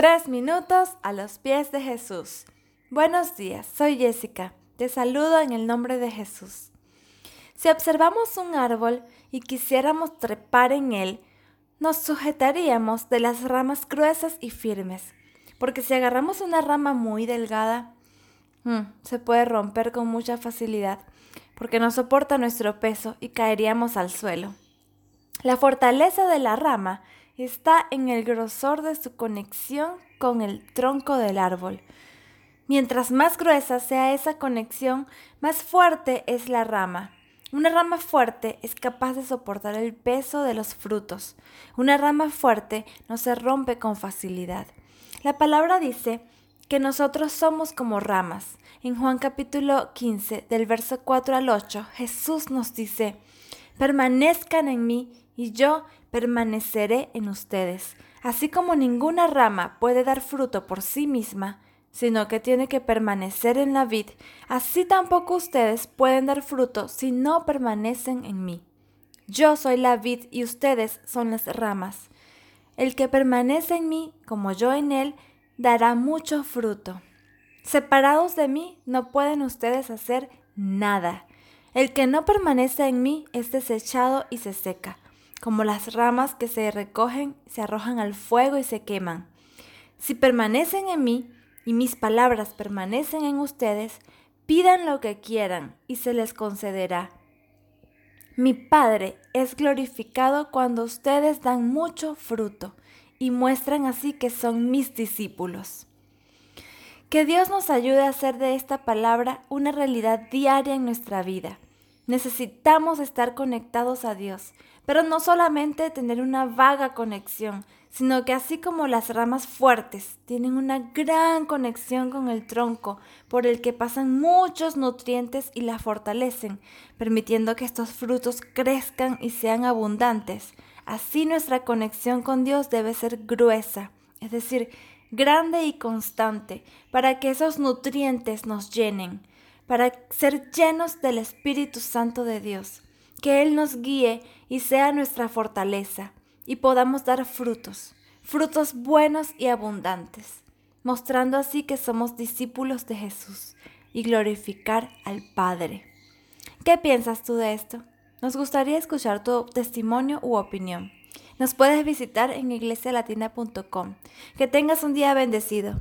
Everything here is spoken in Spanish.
Tres minutos a los pies de Jesús. Buenos días, soy Jessica. Te saludo en el nombre de Jesús. Si observamos un árbol y quisiéramos trepar en él, nos sujetaríamos de las ramas gruesas y firmes, porque si agarramos una rama muy delgada, mm, se puede romper con mucha facilidad, porque no soporta nuestro peso y caeríamos al suelo. La fortaleza de la rama está en el grosor de su conexión con el tronco del árbol. Mientras más gruesa sea esa conexión, más fuerte es la rama. Una rama fuerte es capaz de soportar el peso de los frutos. Una rama fuerte no se rompe con facilidad. La palabra dice que nosotros somos como ramas. En Juan capítulo 15, del verso 4 al 8, Jesús nos dice, permanezcan en mí y yo permaneceré en ustedes. Así como ninguna rama puede dar fruto por sí misma, sino que tiene que permanecer en la vid, así tampoco ustedes pueden dar fruto si no permanecen en mí. Yo soy la vid y ustedes son las ramas. El que permanece en mí, como yo en él, dará mucho fruto. Separados de mí no pueden ustedes hacer nada. El que no permanece en mí es desechado y se seca como las ramas que se recogen, se arrojan al fuego y se queman. Si permanecen en mí y mis palabras permanecen en ustedes, pidan lo que quieran y se les concederá. Mi Padre es glorificado cuando ustedes dan mucho fruto y muestran así que son mis discípulos. Que Dios nos ayude a hacer de esta palabra una realidad diaria en nuestra vida Necesitamos estar conectados a Dios, pero no solamente tener una vaga conexión, sino que así como las ramas fuertes tienen una gran conexión con el tronco por el que pasan muchos nutrientes y la fortalecen, permitiendo que estos frutos crezcan y sean abundantes, así nuestra conexión con Dios debe ser gruesa, es decir, grande y constante, para que esos nutrientes nos llenen para ser llenos del Espíritu Santo de Dios, que Él nos guíe y sea nuestra fortaleza y podamos dar frutos, frutos buenos y abundantes, mostrando así que somos discípulos de Jesús y glorificar al Padre. ¿Qué piensas tú de esto? Nos gustaría escuchar tu testimonio u opinión. Nos puedes visitar en iglesialatina.com. Que tengas un día bendecido.